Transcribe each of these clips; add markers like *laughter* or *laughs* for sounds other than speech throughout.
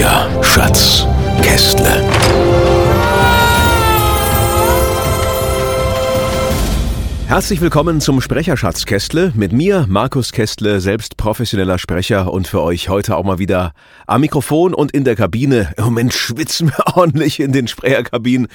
Sprecher, Schatz, Kästle. Herzlich willkommen zum Sprecherschatz Kästle. Mit mir, Markus Kästle, selbst professioneller Sprecher und für euch heute auch mal wieder am Mikrofon und in der Kabine. Im Moment schwitzen wir *laughs* ordentlich in den Sprecherkabinen.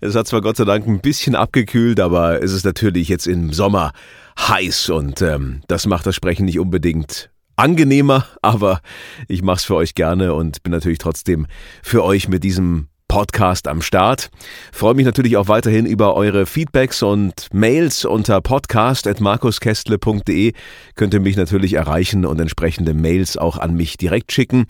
Es hat zwar Gott sei Dank ein bisschen abgekühlt, aber es ist natürlich jetzt im Sommer heiß und ähm, das macht das Sprechen nicht unbedingt angenehmer, aber ich mache es für euch gerne und bin natürlich trotzdem für euch mit diesem Podcast am Start. Freue mich natürlich auch weiterhin über eure Feedbacks und Mails unter podcast.markuskestle.de. Könnt ihr mich natürlich erreichen und entsprechende Mails auch an mich direkt schicken.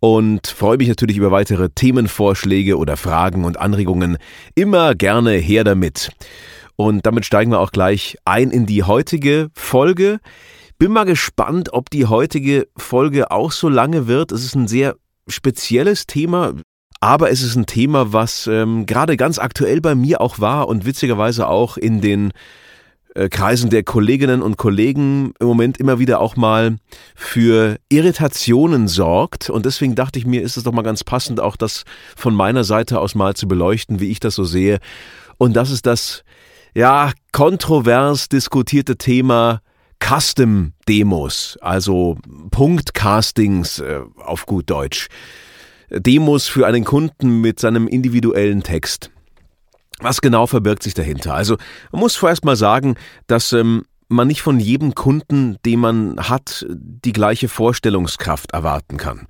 Und freue mich natürlich über weitere Themenvorschläge oder Fragen und Anregungen. Immer gerne her damit. Und damit steigen wir auch gleich ein in die heutige Folge. Bin mal gespannt, ob die heutige Folge auch so lange wird. Es ist ein sehr spezielles Thema. Aber es ist ein Thema, was ähm, gerade ganz aktuell bei mir auch war und witzigerweise auch in den äh, Kreisen der Kolleginnen und Kollegen im Moment immer wieder auch mal für Irritationen sorgt. Und deswegen dachte ich mir, ist es doch mal ganz passend, auch das von meiner Seite aus mal zu beleuchten, wie ich das so sehe. Und das ist das, ja, kontrovers diskutierte Thema Custom Demos, also Punktcastings äh, auf gut Deutsch. Demos für einen Kunden mit seinem individuellen Text. Was genau verbirgt sich dahinter? Also man muss vorerst mal sagen, dass ähm, man nicht von jedem Kunden, den man hat, die gleiche Vorstellungskraft erwarten kann.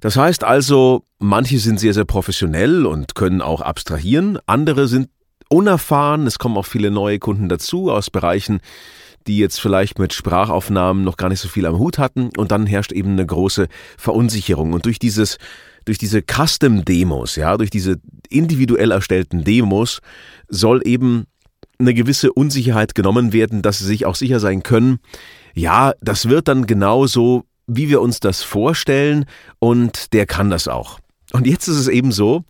Das heißt also, manche sind sehr, sehr professionell und können auch abstrahieren, andere sind unerfahren, es kommen auch viele neue Kunden dazu aus Bereichen, die jetzt vielleicht mit Sprachaufnahmen noch gar nicht so viel am Hut hatten und dann herrscht eben eine große Verunsicherung und durch dieses durch diese Custom-Demos, ja, durch diese individuell erstellten Demos soll eben eine gewisse Unsicherheit genommen werden, dass sie sich auch sicher sein können, ja, das wird dann genauso, wie wir uns das vorstellen und der kann das auch. Und jetzt ist es eben so,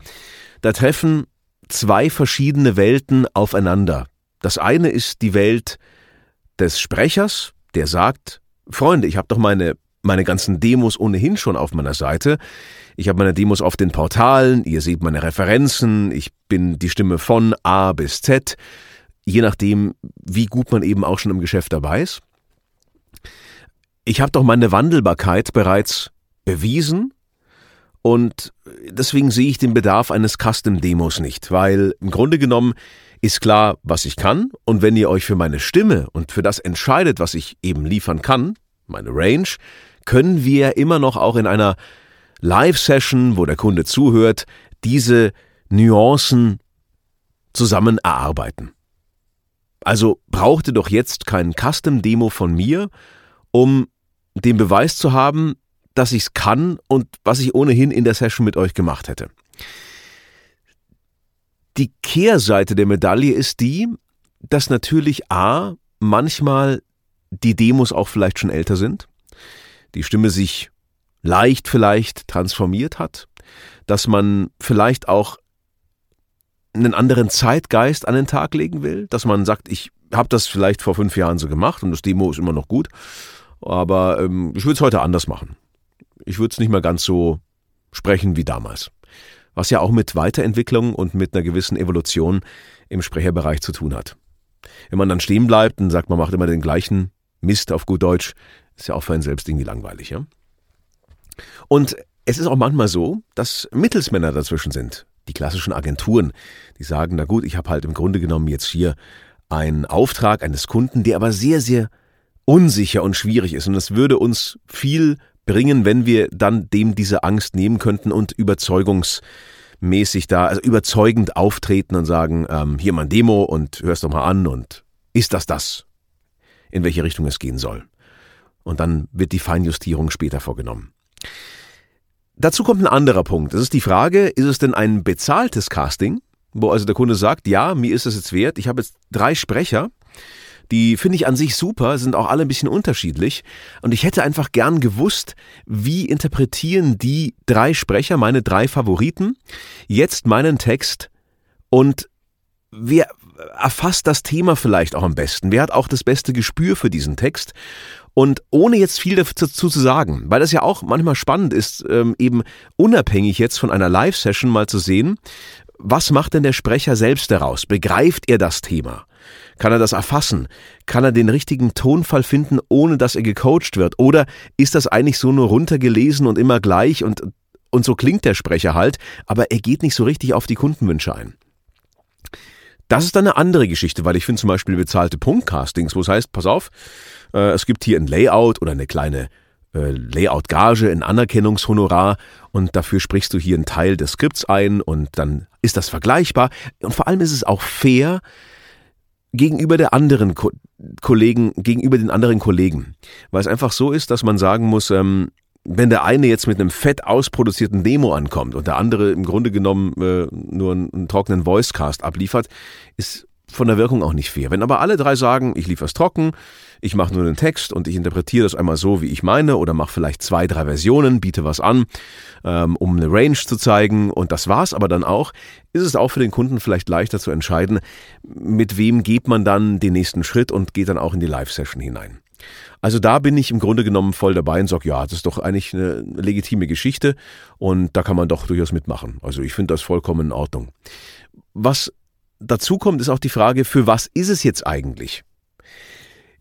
da treffen zwei verschiedene Welten aufeinander. Das eine ist die Welt des Sprechers, der sagt, Freunde, ich habe doch meine meine ganzen Demos ohnehin schon auf meiner Seite. Ich habe meine Demos auf den Portalen, ihr seht meine Referenzen, ich bin die Stimme von A bis Z, je nachdem, wie gut man eben auch schon im Geschäft dabei ist. Ich habe doch meine Wandelbarkeit bereits bewiesen und deswegen sehe ich den Bedarf eines Custom-Demos nicht, weil im Grunde genommen ist klar, was ich kann und wenn ihr euch für meine Stimme und für das entscheidet, was ich eben liefern kann, meine Range, können wir immer noch auch in einer Live-Session, wo der Kunde zuhört, diese Nuancen zusammen erarbeiten. Also brauchte doch jetzt kein Custom-Demo von mir, um den Beweis zu haben, dass ich es kann und was ich ohnehin in der Session mit euch gemacht hätte. Die Kehrseite der Medaille ist die, dass natürlich A, manchmal die Demos auch vielleicht schon älter sind, die Stimme sich leicht vielleicht transformiert hat, dass man vielleicht auch einen anderen Zeitgeist an den Tag legen will, dass man sagt, ich habe das vielleicht vor fünf Jahren so gemacht und das Demo ist immer noch gut, aber ähm, ich würde es heute anders machen. Ich würde es nicht mehr ganz so sprechen wie damals. Was ja auch mit Weiterentwicklung und mit einer gewissen Evolution im Sprecherbereich zu tun hat. Wenn man dann stehen bleibt und sagt, man macht immer den gleichen Mist auf gut Deutsch, ist ja auch für einen selbst irgendwie langweilig, ja? Und es ist auch manchmal so, dass Mittelsmänner dazwischen sind. Die klassischen Agenturen, die sagen, na gut, ich habe halt im Grunde genommen jetzt hier einen Auftrag eines Kunden, der aber sehr, sehr unsicher und schwierig ist. Und es würde uns viel bringen, wenn wir dann dem diese Angst nehmen könnten und überzeugungsmäßig da, also überzeugend auftreten und sagen, ähm, hier mal ein Demo und hörst doch mal an und ist das das, in welche Richtung es gehen soll und dann wird die Feinjustierung später vorgenommen. Dazu kommt ein anderer Punkt. Das ist die Frage, ist es denn ein bezahltes Casting, wo also der Kunde sagt, ja, mir ist es jetzt wert, ich habe jetzt drei Sprecher, die finde ich an sich super, sind auch alle ein bisschen unterschiedlich. Und ich hätte einfach gern gewusst, wie interpretieren die drei Sprecher, meine drei Favoriten, jetzt meinen Text und wer erfasst das Thema vielleicht auch am besten? Wer hat auch das beste Gespür für diesen Text? Und ohne jetzt viel dazu zu sagen, weil das ja auch manchmal spannend ist, ähm, eben unabhängig jetzt von einer Live-Session mal zu sehen, was macht denn der Sprecher selbst daraus? Begreift er das Thema? Kann er das erfassen? Kann er den richtigen Tonfall finden, ohne dass er gecoacht wird? Oder ist das eigentlich so nur runtergelesen und immer gleich und, und so klingt der Sprecher halt, aber er geht nicht so richtig auf die Kundenwünsche ein? Das ist dann eine andere Geschichte, weil ich finde zum Beispiel bezahlte Punktcastings, wo es heißt, pass auf, äh, es gibt hier ein Layout oder eine kleine äh, Layout-Gage, ein Anerkennungshonorar und dafür sprichst du hier einen Teil des Skripts ein und dann ist das vergleichbar. Und vor allem ist es auch fair, gegenüber der anderen Ko Kollegen, gegenüber den anderen Kollegen. Weil es einfach so ist, dass man sagen muss, ähm, wenn der eine jetzt mit einem fett ausproduzierten Demo ankommt und der andere im Grunde genommen äh, nur einen, einen trockenen Voicecast abliefert, ist von der Wirkung auch nicht fair. Wenn aber alle drei sagen, ich liefere es trocken, ich mache nur den Text und ich interpretiere das einmal so, wie ich meine, oder mache vielleicht zwei, drei Versionen, biete was an, ähm, um eine Range zu zeigen und das war's aber dann auch, ist es auch für den Kunden vielleicht leichter zu entscheiden, mit wem geht man dann den nächsten Schritt und geht dann auch in die Live-Session hinein. Also da bin ich im Grunde genommen voll dabei und sage, ja, das ist doch eigentlich eine legitime Geschichte und da kann man doch durchaus mitmachen. Also ich finde das vollkommen in Ordnung. Was dazu kommt, ist auch die Frage, für was ist es jetzt eigentlich?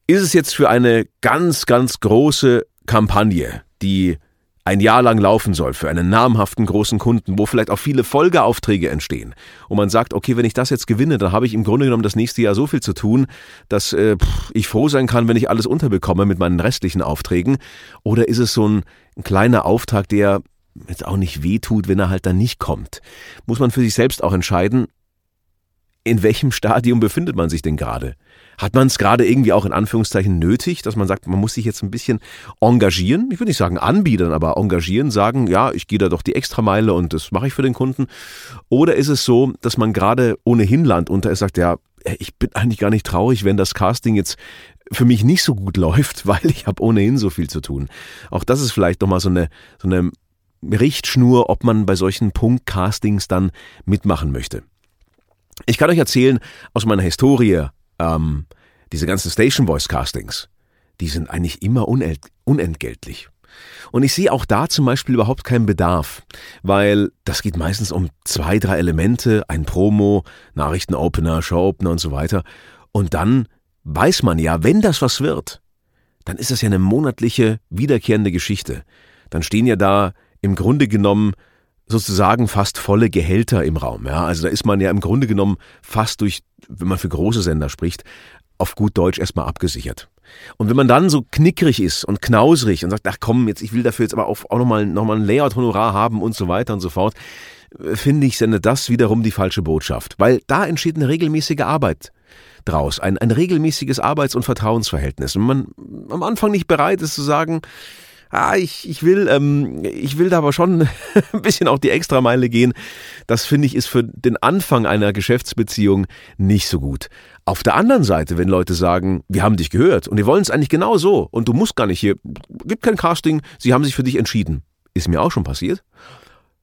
Ist es jetzt für eine ganz, ganz große Kampagne, die ein Jahr lang laufen soll für einen namhaften großen Kunden, wo vielleicht auch viele Folgeaufträge entstehen. Und man sagt, okay, wenn ich das jetzt gewinne, dann habe ich im Grunde genommen das nächste Jahr so viel zu tun, dass äh, ich froh sein kann, wenn ich alles unterbekomme mit meinen restlichen Aufträgen. Oder ist es so ein, ein kleiner Auftrag, der jetzt auch nicht wehtut, wenn er halt dann nicht kommt? Muss man für sich selbst auch entscheiden, in welchem Stadium befindet man sich denn gerade? Hat man es gerade irgendwie auch in Anführungszeichen nötig, dass man sagt, man muss sich jetzt ein bisschen engagieren? Ich würde nicht sagen anbiedern, aber engagieren, sagen, ja, ich gehe da doch die Extrameile und das mache ich für den Kunden. Oder ist es so, dass man gerade ohnehin Land unter ist, sagt, ja, ich bin eigentlich gar nicht traurig, wenn das Casting jetzt für mich nicht so gut *laughs* läuft, weil ich habe ohnehin so viel zu tun. Auch das ist vielleicht nochmal so eine, so eine Richtschnur, ob man bei solchen Punktcastings dann mitmachen möchte. Ich kann euch erzählen aus meiner Historie, ähm, diese ganzen Station Voice Castings, die sind eigentlich immer unentgeltlich. Und ich sehe auch da zum Beispiel überhaupt keinen Bedarf, weil das geht meistens um zwei, drei Elemente, ein Promo, Nachrichtenopener, Showopener und so weiter. Und dann weiß man ja, wenn das was wird, dann ist das ja eine monatliche, wiederkehrende Geschichte. Dann stehen ja da im Grunde genommen sozusagen fast volle Gehälter im Raum. Ja, also da ist man ja im Grunde genommen fast durch, wenn man für große Sender spricht, auf gut Deutsch erstmal abgesichert. Und wenn man dann so knickrig ist und knausrig und sagt, ach komm, jetzt ich will dafür jetzt aber auch, auch nochmal noch mal ein Layout-Honorar haben und so weiter und so fort, äh, finde ich, sendet das wiederum die falsche Botschaft. Weil da entsteht eine regelmäßige Arbeit draus, ein, ein regelmäßiges Arbeits- und Vertrauensverhältnis. Wenn man am Anfang nicht bereit ist zu sagen, ah, ich, ich will, ähm, ich will da aber schon *laughs* ein bisschen auch die Extrameile gehen. Das finde ich ist für den Anfang einer Geschäftsbeziehung nicht so gut. Auf der anderen Seite, wenn Leute sagen, wir haben dich gehört und wir wollen es eigentlich genau so und du musst gar nicht hier, gibt kein Casting, sie haben sich für dich entschieden. Ist mir auch schon passiert.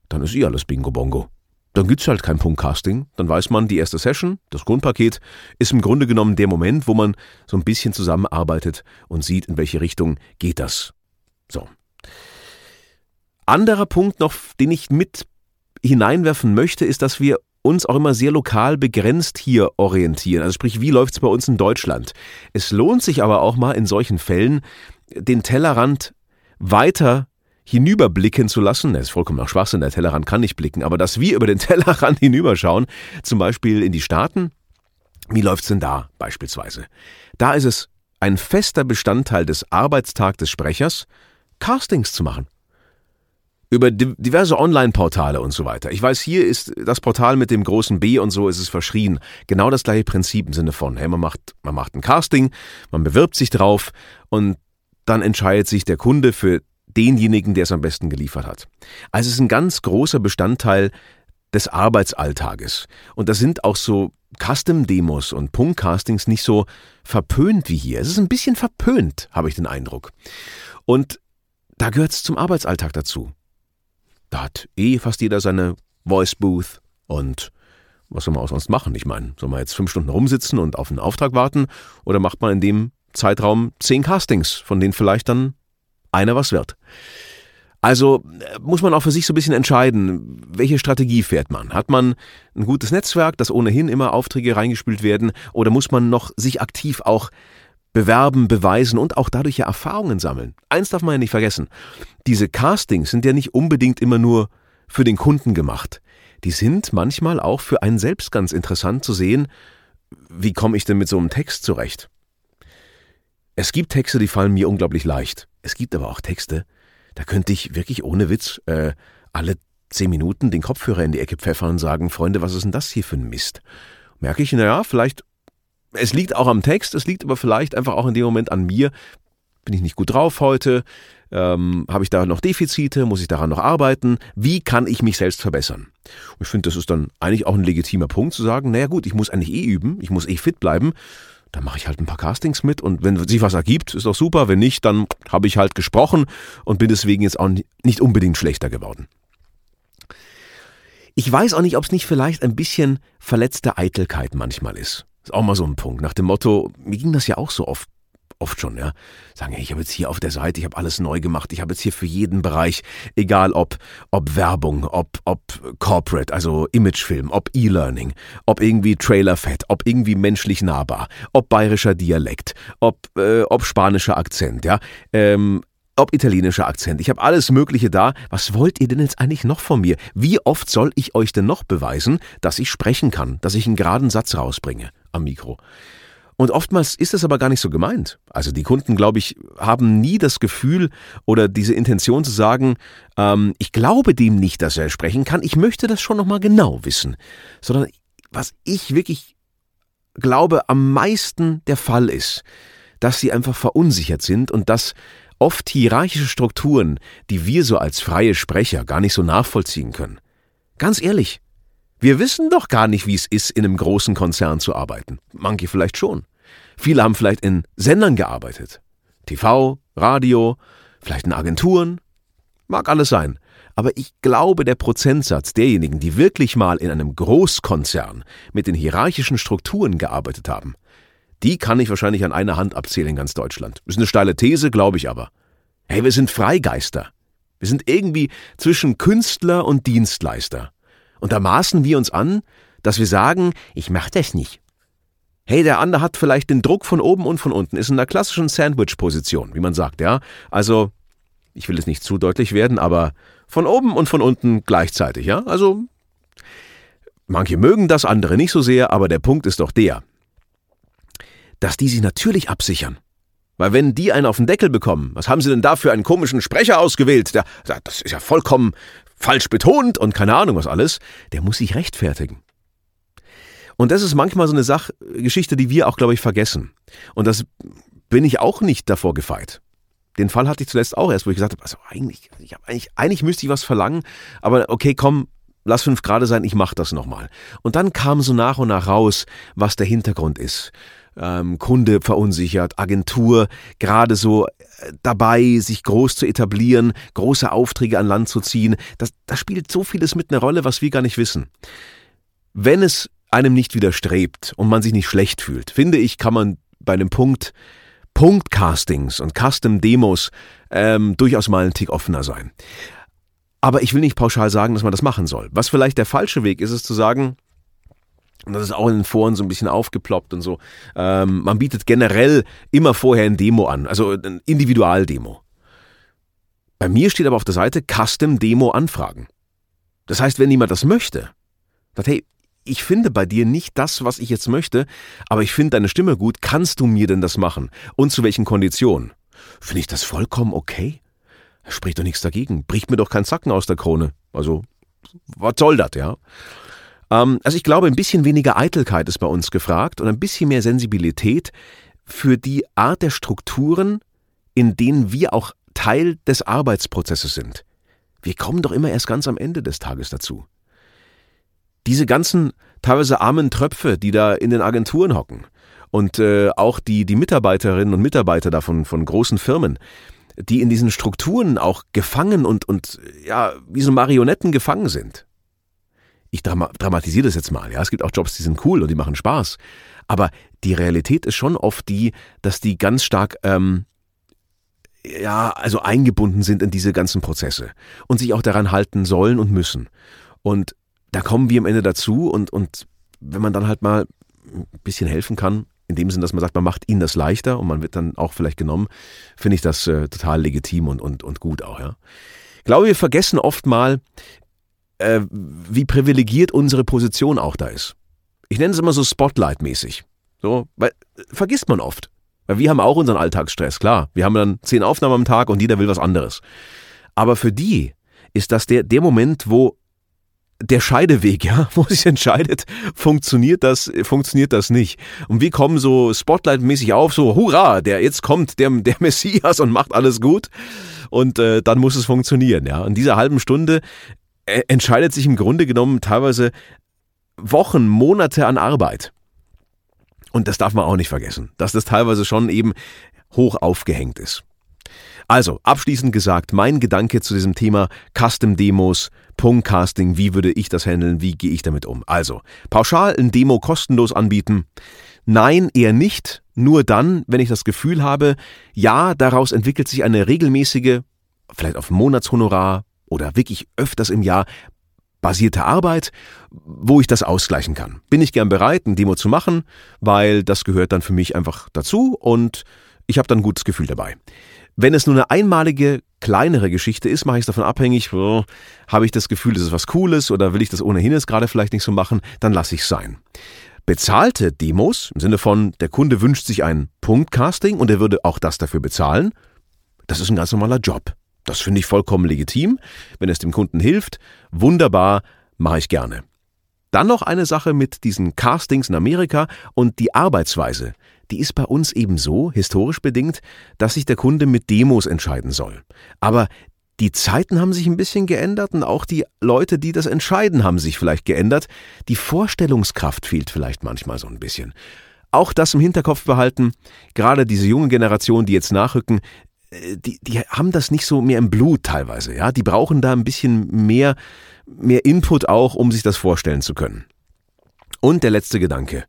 Dann ist eh alles Bingo Bongo. Dann gibt's halt kein Punktcasting. Dann weiß man, die erste Session, das Grundpaket, ist im Grunde genommen der Moment, wo man so ein bisschen zusammenarbeitet und sieht, in welche Richtung geht das. So. Anderer Punkt noch, den ich mit hineinwerfen möchte, ist, dass wir uns auch immer sehr lokal begrenzt hier orientieren. Also sprich, wie läuft es bei uns in Deutschland? Es lohnt sich aber auch mal in solchen Fällen, den Tellerrand weiter hinüberblicken zu lassen. Das ist vollkommen auch Schwachsinn, der Tellerrand kann nicht blicken, aber dass wir über den *laughs* Tellerrand hinüberschauen, zum Beispiel in die Staaten, wie läuft's denn da beispielsweise? Da ist es ein fester Bestandteil des Arbeitstags des Sprechers, Castings zu machen. Über diverse Online-Portale und so weiter. Ich weiß, hier ist das Portal mit dem großen B und so ist es verschrien. Genau das gleiche Prinzip im Sinne von, hey, man macht, man macht ein Casting, man bewirbt sich drauf und dann entscheidet sich der Kunde für denjenigen, der es am besten geliefert hat. Also es ist ein ganz großer Bestandteil des Arbeitsalltages. Und da sind auch so Custom-Demos und Punktcastings nicht so verpönt wie hier. Es ist ein bisschen verpönt, habe ich den Eindruck. Und da gehört es zum Arbeitsalltag dazu. Da hat eh fast jeder seine Voice Booth und was soll man auch sonst machen? Ich meine, soll man jetzt fünf Stunden rumsitzen und auf einen Auftrag warten oder macht man in dem Zeitraum zehn Castings, von denen vielleicht dann einer was wird? Also äh, muss man auch für sich so ein bisschen entscheiden, welche Strategie fährt man. Hat man ein gutes Netzwerk, das ohnehin immer Aufträge reingespült werden, oder muss man noch sich aktiv auch bewerben, beweisen und auch dadurch ja Erfahrungen sammeln? Eins darf man ja nicht vergessen. Diese Castings sind ja nicht unbedingt immer nur für den Kunden gemacht. Die sind manchmal auch für einen selbst ganz interessant zu sehen, wie komme ich denn mit so einem Text zurecht? Es gibt Texte, die fallen mir unglaublich leicht. Es gibt aber auch Texte, da könnte ich wirklich ohne Witz äh, alle zehn Minuten den Kopfhörer in die Ecke pfeffern und sagen, Freunde, was ist denn das hier für ein Mist? Merke ich, naja, vielleicht, es liegt auch am Text, es liegt aber vielleicht einfach auch in dem Moment an mir. Bin ich nicht gut drauf heute? Ähm, Habe ich da noch Defizite? Muss ich daran noch arbeiten? Wie kann ich mich selbst verbessern? Und ich finde, das ist dann eigentlich auch ein legitimer Punkt zu sagen, naja gut, ich muss eigentlich eh üben, ich muss eh fit bleiben dann mache ich halt ein paar Castings mit und wenn sich was ergibt, ist doch super. Wenn nicht, dann habe ich halt gesprochen und bin deswegen jetzt auch nicht unbedingt schlechter geworden. Ich weiß auch nicht, ob es nicht vielleicht ein bisschen verletzte Eitelkeit manchmal ist. Ist auch mal so ein Punkt. Nach dem Motto, mir ging das ja auch so oft oft schon, ja, sagen, ich habe jetzt hier auf der Seite, ich habe alles neu gemacht, ich habe jetzt hier für jeden Bereich, egal ob, ob Werbung, ob, ob Corporate, also Imagefilm, ob E-Learning, ob irgendwie Trailerfett, ob irgendwie menschlich nahbar, ob bayerischer Dialekt, ob, äh, ob spanischer Akzent, ja, ähm, ob italienischer Akzent. Ich habe alles Mögliche da. Was wollt ihr denn jetzt eigentlich noch von mir? Wie oft soll ich euch denn noch beweisen, dass ich sprechen kann, dass ich einen geraden Satz rausbringe am Mikro? Und oftmals ist es aber gar nicht so gemeint. Also die Kunden, glaube ich, haben nie das Gefühl oder diese Intention zu sagen, ähm, ich glaube dem nicht, dass er sprechen kann, ich möchte das schon nochmal genau wissen. Sondern was ich wirklich glaube am meisten der Fall ist, dass sie einfach verunsichert sind und dass oft hierarchische Strukturen, die wir so als freie Sprecher gar nicht so nachvollziehen können. Ganz ehrlich, wir wissen doch gar nicht, wie es ist, in einem großen Konzern zu arbeiten. Manche vielleicht schon. Viele haben vielleicht in Sendern gearbeitet. TV, Radio, vielleicht in Agenturen. Mag alles sein. Aber ich glaube, der Prozentsatz derjenigen, die wirklich mal in einem Großkonzern mit den hierarchischen Strukturen gearbeitet haben, die kann ich wahrscheinlich an einer Hand abzählen in ganz Deutschland. Ist eine steile These, glaube ich aber. Hey, wir sind Freigeister. Wir sind irgendwie zwischen Künstler und Dienstleister. Und da maßen wir uns an, dass wir sagen, ich mach das nicht. Hey, der andere hat vielleicht den Druck von oben und von unten, ist in einer klassischen Sandwich-Position, wie man sagt, ja. Also, ich will es nicht zu deutlich werden, aber von oben und von unten gleichzeitig, ja. Also, manche mögen das, andere nicht so sehr, aber der Punkt ist doch der, dass die sich natürlich absichern. Weil wenn die einen auf den Deckel bekommen, was haben sie denn da für einen komischen Sprecher ausgewählt? Das ist ja vollkommen falsch betont und keine Ahnung was alles, der muss sich rechtfertigen. Und das ist manchmal so eine Sachgeschichte, die wir auch, glaube ich, vergessen. Und das bin ich auch nicht davor gefeit. Den Fall hatte ich zuletzt auch erst, wo ich gesagt habe, also eigentlich, ich hab eigentlich, eigentlich müsste ich was verlangen, aber okay, komm, lass fünf Grad sein, ich mach das nochmal. Und dann kam so nach und nach raus, was der Hintergrund ist ähm, Kunde verunsichert, Agentur gerade so dabei, sich groß zu etablieren, große Aufträge an Land zu ziehen. Das, das spielt so vieles mit einer Rolle, was wir gar nicht wissen. Wenn es einem nicht widerstrebt und man sich nicht schlecht fühlt, finde ich, kann man bei einem Punkt Punktcastings und Custom-Demos ähm, durchaus mal ein Tick offener sein. Aber ich will nicht pauschal sagen, dass man das machen soll. Was vielleicht der falsche Weg ist, ist zu sagen, und das ist auch in den Foren so ein bisschen aufgeploppt und so. Ähm, man bietet generell immer vorher ein Demo an, also ein Individualdemo. Bei mir steht aber auf der Seite Custom Demo Anfragen. Das heißt, wenn jemand das möchte, sagt, hey, ich finde bei dir nicht das, was ich jetzt möchte, aber ich finde deine Stimme gut, kannst du mir denn das machen? Und zu welchen Konditionen? Finde ich das vollkommen okay? Spricht doch nichts dagegen. Bricht mir doch kein Zacken aus der Krone. Also, was soll das, ja? Ähm, also ich glaube, ein bisschen weniger Eitelkeit ist bei uns gefragt und ein bisschen mehr Sensibilität für die Art der Strukturen, in denen wir auch Teil des Arbeitsprozesses sind. Wir kommen doch immer erst ganz am Ende des Tages dazu. Diese ganzen teilweise armen Tröpfe, die da in den Agenturen hocken und äh, auch die, die Mitarbeiterinnen und Mitarbeiter davon von großen Firmen, die in diesen Strukturen auch gefangen und, und ja, wie so Marionetten gefangen sind. Ich dramatisiere das jetzt mal, ja. Es gibt auch Jobs, die sind cool und die machen Spaß. Aber die Realität ist schon oft die, dass die ganz stark ähm, ja, also eingebunden sind in diese ganzen Prozesse und sich auch daran halten sollen und müssen. Und da kommen wir am Ende dazu und, und wenn man dann halt mal ein bisschen helfen kann, in dem Sinn, dass man sagt, man macht ihnen das leichter und man wird dann auch vielleicht genommen, finde ich das äh, total legitim und, und, und gut auch, ja. Ich glaube, wir vergessen oft mal, äh, wie privilegiert unsere Position auch da ist. Ich nenne es immer so Spotlight-mäßig. So, weil vergisst man oft. Weil wir haben auch unseren Alltagsstress, klar. Wir haben dann zehn Aufnahmen am Tag und jeder will was anderes. Aber für die ist das der, der Moment, wo der Scheideweg, *laughs* ja, wo sich entscheidet, funktioniert das, funktioniert das nicht. Und wir kommen so Spotlight-mäßig auf, so, hurra, der jetzt kommt der, der Messias und macht alles gut. Und äh, dann muss es funktionieren, ja. In dieser halben Stunde entscheidet sich im Grunde genommen teilweise Wochen, Monate an Arbeit. Und das darf man auch nicht vergessen, dass das teilweise schon eben hoch aufgehängt ist. Also, abschließend gesagt, mein Gedanke zu diesem Thema Custom Demos, Punktcasting, wie würde ich das handeln, wie gehe ich damit um? Also, pauschal ein Demo kostenlos anbieten? Nein, eher nicht, nur dann, wenn ich das Gefühl habe, ja, daraus entwickelt sich eine regelmäßige, vielleicht auf Monatshonorar oder wirklich öfters im Jahr basierte Arbeit, wo ich das ausgleichen kann. Bin ich gern bereit, ein Demo zu machen, weil das gehört dann für mich einfach dazu und ich habe dann ein gutes Gefühl dabei. Wenn es nur eine einmalige, kleinere Geschichte ist, mache ich es davon abhängig, oh, habe ich das Gefühl, das ist was Cooles oder will ich das ohnehin jetzt gerade vielleicht nicht so machen, dann lasse ich es sein. Bezahlte Demos, im Sinne von, der Kunde wünscht sich ein Punktcasting und er würde auch das dafür bezahlen, das ist ein ganz normaler Job. Das finde ich vollkommen legitim. Wenn es dem Kunden hilft, wunderbar, mache ich gerne. Dann noch eine Sache mit diesen Castings in Amerika und die Arbeitsweise. Die ist bei uns eben so, historisch bedingt, dass sich der Kunde mit Demos entscheiden soll. Aber die Zeiten haben sich ein bisschen geändert und auch die Leute, die das entscheiden, haben sich vielleicht geändert. Die Vorstellungskraft fehlt vielleicht manchmal so ein bisschen. Auch das im Hinterkopf behalten. Gerade diese junge Generation, die jetzt nachrücken, die, die haben das nicht so mehr im Blut teilweise, ja. Die brauchen da ein bisschen mehr, mehr Input auch, um sich das vorstellen zu können. Und der letzte Gedanke.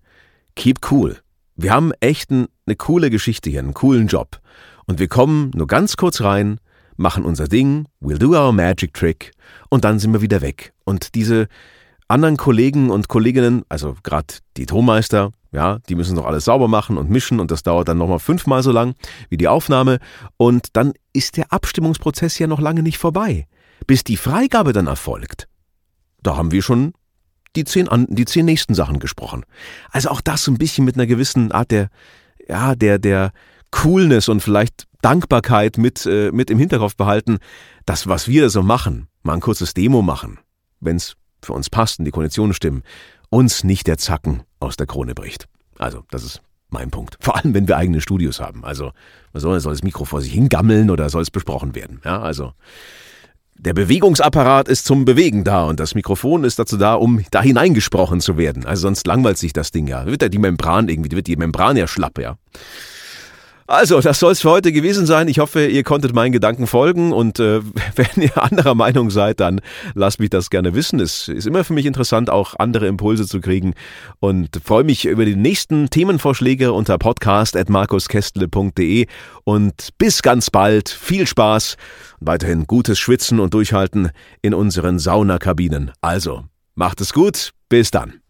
Keep cool. Wir haben echt ein, eine coole Geschichte hier, einen coolen Job. Und wir kommen nur ganz kurz rein, machen unser Ding, we'll do our magic trick und dann sind wir wieder weg. Und diese anderen Kollegen und Kolleginnen, also gerade die Tonmeister, ja, die müssen noch alles sauber machen und mischen und das dauert dann nochmal fünfmal so lang wie die Aufnahme. Und dann ist der Abstimmungsprozess ja noch lange nicht vorbei. Bis die Freigabe dann erfolgt. Da haben wir schon die zehn, die zehn nächsten Sachen gesprochen. Also auch das ein bisschen mit einer gewissen Art der, ja, der, der Coolness und vielleicht Dankbarkeit mit, äh, mit im Hinterkopf behalten. Das, was wir so machen, mal ein kurzes Demo machen, wenn es für uns passt und die Konditionen stimmen, uns nicht der Zacken aus der Krone bricht. Also, das ist mein Punkt. Vor allem, wenn wir eigene Studios haben. Also, soll, soll das Mikro vor sich hingammeln oder soll es besprochen werden? Ja, also, der Bewegungsapparat ist zum Bewegen da und das Mikrofon ist dazu da, um da hineingesprochen zu werden. Also sonst langweilt sich das Ding ja. Wird ja die Membran irgendwie, wird die Membran ja schlapp, ja. Also, das soll es für heute gewesen sein. Ich hoffe, ihr konntet meinen Gedanken folgen und äh, *laughs* wenn ihr anderer Meinung seid, dann lasst mich das gerne wissen. Es ist immer für mich interessant, auch andere Impulse zu kriegen und freue mich über die nächsten Themenvorschläge unter podcast.markuskestle.de und bis ganz bald. Viel Spaß und weiterhin gutes Schwitzen und Durchhalten in unseren Saunakabinen. Also, macht es gut. Bis dann.